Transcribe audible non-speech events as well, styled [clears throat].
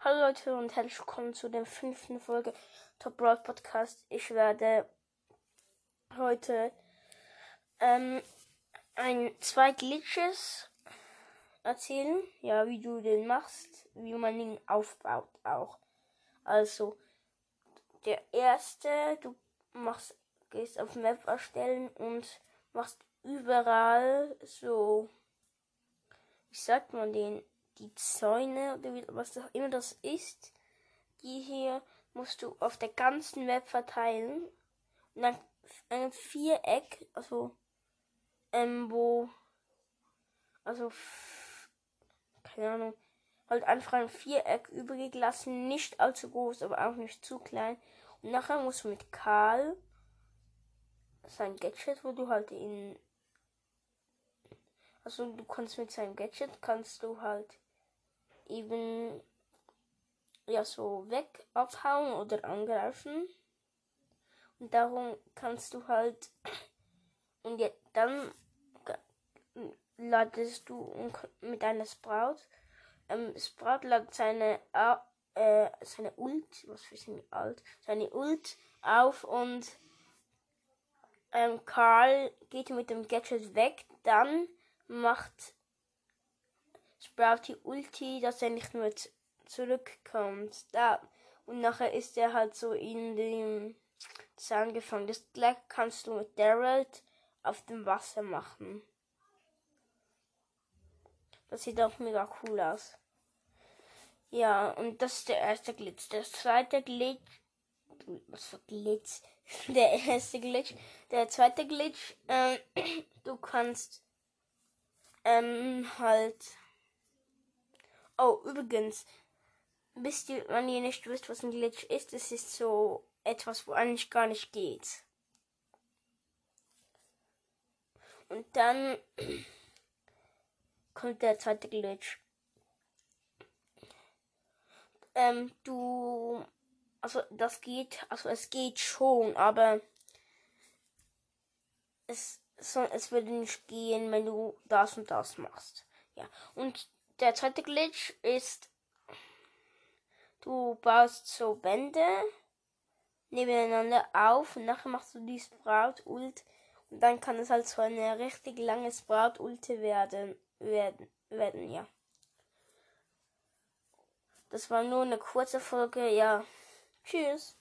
Hallo Leute und herzlich willkommen zu der fünften Folge Top Broad Podcast. Ich werde heute ähm, ein, zwei Glitches erzählen, ja, wie du den machst, wie man ihn aufbaut auch. Also, der erste, du machst, gehst auf Map erstellen und machst überall so, wie sagt man den, die Zäune oder was auch immer das ist, die hier musst du auf der ganzen Map verteilen. Und dann ein Viereck, also, ähm, wo, also, keine Ahnung, halt einfach ein Viereck übrig lassen, nicht allzu groß, aber auch nicht zu klein. Und nachher musst du mit Karl sein Gadget, wo du halt in also du kannst mit seinem Gadget kannst du halt eben ja so weg abhauen oder angreifen. Und darum kannst du halt [clears throat] und ja, dann ladest du mit einer Sprout. Ähm, Sprout ladet seine äh, seine Ult, was für seine alt, seine Ult auf und ähm, Karl geht mit dem Gadget weg, dann macht Sprout die Ulti, dass er nicht nur zurückkommt. Da. Und nachher ist er halt so in dem Zaun gefangen. Das gleich kannst du mit Daryl auf dem Wasser machen. Das sieht auch mega cool aus. Ja, und das ist der erste Glitch. Der zweite Glitch. Was für Glitch? [laughs] Der erste Glitch. Der zweite Glitch. Ähm, [clears throat] du kannst ähm, halt. Oh, übrigens, wisst ihr, wenn ihr nicht wisst, was ein Glitch ist, es ist so etwas, wo eigentlich gar nicht geht. Und dann [clears throat] kommt der zweite Glitch. Ähm, du, also das geht, also es geht schon, aber es es würde nicht gehen, wenn du das und das machst. Ja. Und der zweite Glitch ist, du baust so Wände nebeneinander auf und nachher machst du die Sprout-Ult und dann kann es halt so eine richtig lange Sprout-Ulte werden, werden, werden, ja. Das war nur eine kurze Folge, ja. Tschüss.